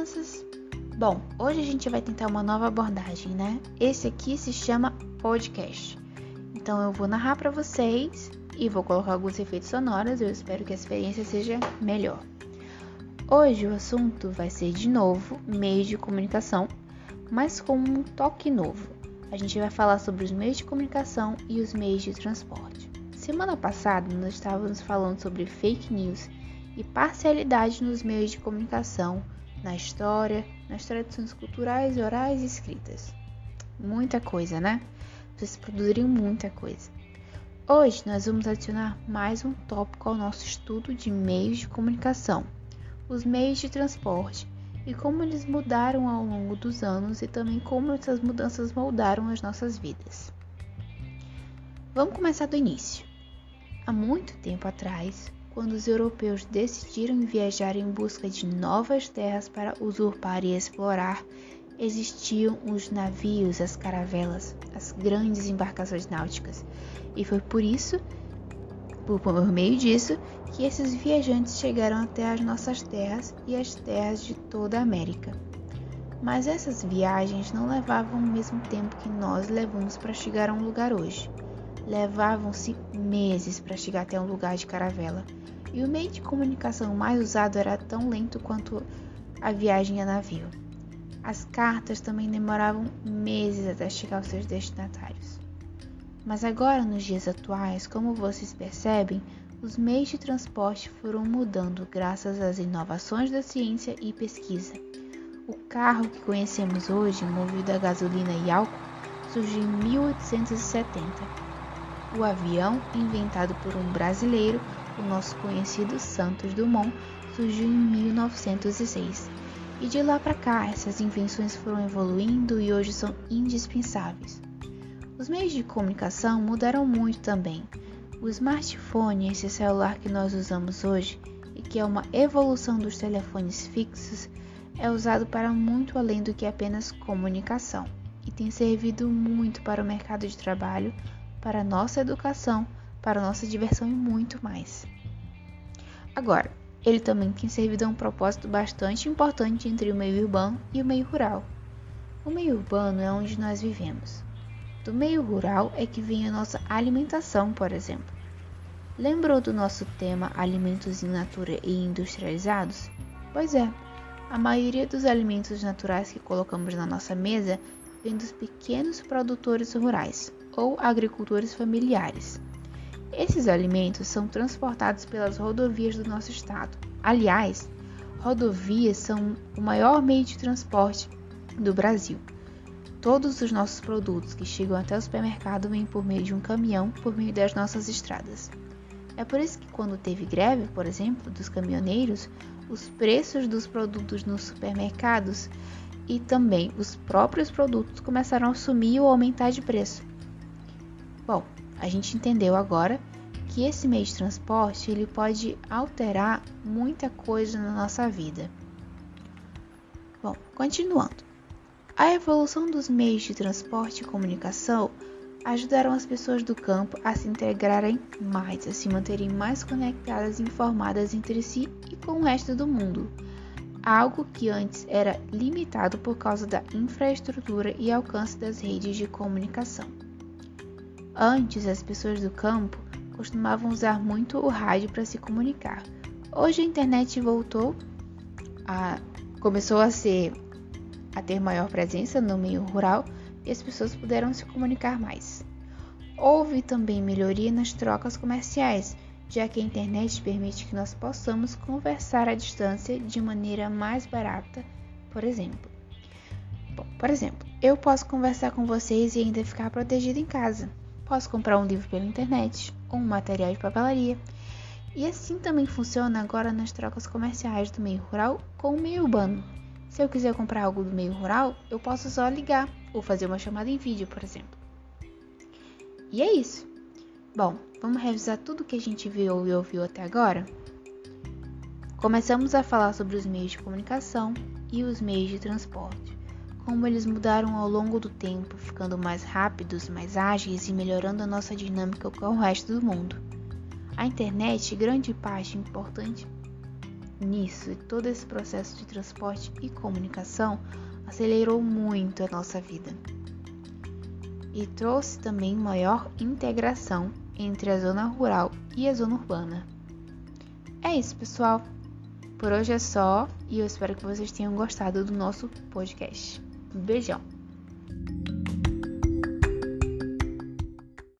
crianças? Bom, hoje a gente vai tentar uma nova abordagem, né? Esse aqui se chama podcast. Então eu vou narrar para vocês e vou colocar alguns efeitos sonoros. Eu espero que a experiência seja melhor. Hoje o assunto vai ser de novo meios de comunicação, mas com um toque novo. A gente vai falar sobre os meios de comunicação e os meios de transporte. Semana passada nós estávamos falando sobre fake news e parcialidade nos meios de comunicação, na história, nas tradições culturais, orais e escritas. Muita coisa, né? Vocês produziriam muita coisa. Hoje nós vamos adicionar mais um tópico ao nosso estudo de meios de comunicação, os meios de transporte e como eles mudaram ao longo dos anos e também como essas mudanças moldaram as nossas vidas. Vamos começar do início. Há muito tempo atrás, quando os europeus decidiram viajar em busca de novas terras para usurpar e explorar, existiam os navios, as caravelas, as grandes embarcações náuticas. E foi por isso, por meio disso, que esses viajantes chegaram até as nossas terras e as terras de toda a América. Mas essas viagens não levavam o mesmo tempo que nós levamos para chegar a um lugar hoje. Levavam-se meses para chegar até um lugar de caravela, e o meio de comunicação mais usado era tão lento quanto a viagem a navio. As cartas também demoravam meses até chegar aos seus destinatários. Mas agora, nos dias atuais, como vocês percebem, os meios de transporte foram mudando graças às inovações da ciência e pesquisa. O carro que conhecemos hoje, movido a gasolina e álcool, surgiu em 1870 o avião, inventado por um brasileiro, o nosso conhecido Santos Dumont, surgiu em 1906. E de lá para cá, essas invenções foram evoluindo e hoje são indispensáveis. Os meios de comunicação mudaram muito também. O smartphone, esse celular que nós usamos hoje, e que é uma evolução dos telefones fixos, é usado para muito além do que apenas comunicação e tem servido muito para o mercado de trabalho, para a nossa educação, para a nossa diversão e muito mais. Agora, ele também tem servido a um propósito bastante importante entre o meio urbano e o meio rural. O meio urbano é onde nós vivemos. Do meio rural é que vem a nossa alimentação, por exemplo. Lembrou do nosso tema alimentos in natura e industrializados? Pois é, a maioria dos alimentos naturais que colocamos na nossa mesa vem dos pequenos produtores rurais ou agricultores familiares. Esses alimentos são transportados pelas rodovias do nosso estado. Aliás, rodovias são o maior meio de transporte do Brasil. Todos os nossos produtos que chegam até o supermercado vêm por meio de um caminhão por meio das nossas estradas. É por isso que quando teve greve, por exemplo, dos caminhoneiros, os preços dos produtos nos supermercados e também os próprios produtos começaram a sumir ou aumentar de preço. Bom, a gente entendeu agora que esse meio de transporte ele pode alterar muita coisa na nossa vida. Bom, continuando. A evolução dos meios de transporte e comunicação ajudaram as pessoas do campo a se integrarem mais, a se manterem mais conectadas e informadas entre si e com o resto do mundo, algo que antes era limitado por causa da infraestrutura e alcance das redes de comunicação. Antes, as pessoas do campo costumavam usar muito o rádio para se comunicar. Hoje a internet voltou a começou a ser a ter maior presença no meio rural e as pessoas puderam se comunicar mais. Houve também melhoria nas trocas comerciais, já que a internet permite que nós possamos conversar à distância de maneira mais barata, por exemplo. Bom, por exemplo, eu posso conversar com vocês e ainda ficar protegido em casa. Posso comprar um livro pela internet ou um material de papelaria. E assim também funciona agora nas trocas comerciais do meio rural com o meio urbano. Se eu quiser comprar algo do meio rural, eu posso só ligar ou fazer uma chamada em vídeo, por exemplo. E é isso. Bom, vamos revisar tudo que a gente viu e ouviu até agora? Começamos a falar sobre os meios de comunicação e os meios de transporte como eles mudaram ao longo do tempo, ficando mais rápidos, mais ágeis e melhorando a nossa dinâmica com o resto do mundo. A internet, grande parte importante nisso, todo esse processo de transporte e comunicação acelerou muito a nossa vida e trouxe também maior integração entre a zona rural e a zona urbana. É isso, pessoal. Por hoje é só e eu espero que vocês tenham gostado do nosso podcast. Beijão!